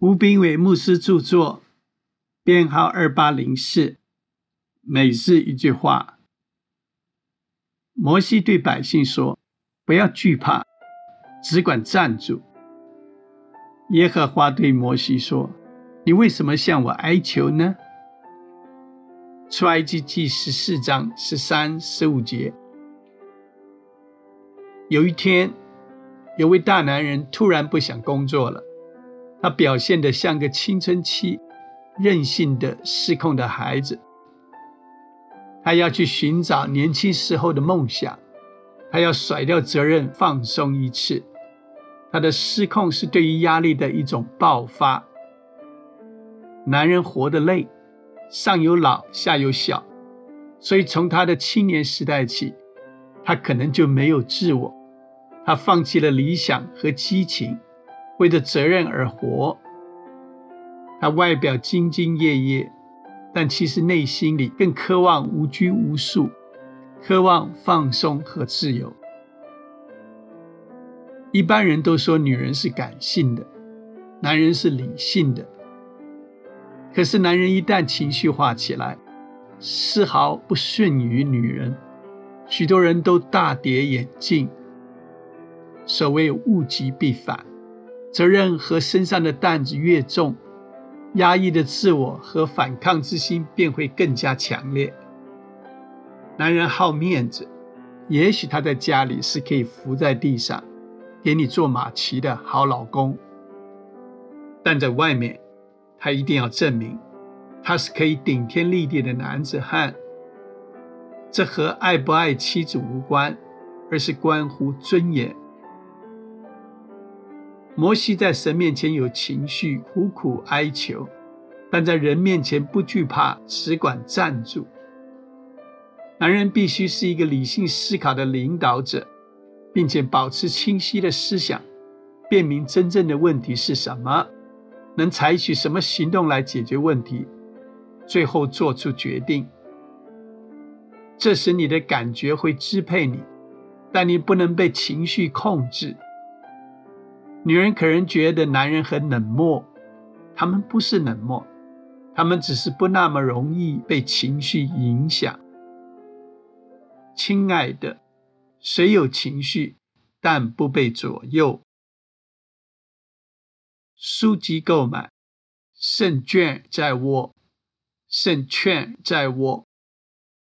吴斌伟牧师著作，编号二八零四。每日一句话。摩西对百姓说：“不要惧怕，只管站住。”耶和华对摩西说：“你为什么向我哀求呢？”出埃及记十四章十三、十五节。有一天，有位大男人突然不想工作了。他表现得像个青春期任性的失控的孩子。他要去寻找年轻时候的梦想，他要甩掉责任，放松一次。他的失控是对于压力的一种爆发。男人活得累，上有老，下有小，所以从他的青年时代起，他可能就没有自我，他放弃了理想和激情。为着责任而活，他外表兢兢业业，但其实内心里更渴望无拘无束，渴望放松和自由。一般人都说女人是感性的，男人是理性的。可是男人一旦情绪化起来，丝毫不逊于女人。许多人都大跌眼镜。所谓物极必反。责任和身上的担子越重，压抑的自我和反抗之心便会更加强烈。男人好面子，也许他在家里是可以伏在地上，给你做马骑的好老公，但在外面，他一定要证明他是可以顶天立地的男子汉。这和爱不爱妻子无关，而是关乎尊严。摩西在神面前有情绪，苦苦哀求；但在人面前不惧怕，只管站住。男人必须是一个理性思考的领导者，并且保持清晰的思想，辨明真正的问题是什么，能采取什么行动来解决问题，最后做出决定。这时你的感觉会支配你，但你不能被情绪控制。女人可能觉得男人很冷漠，他们不是冷漠，他们只是不那么容易被情绪影响。亲爱的，谁有情绪，但不被左右。书籍购买，胜券在握，胜券在握。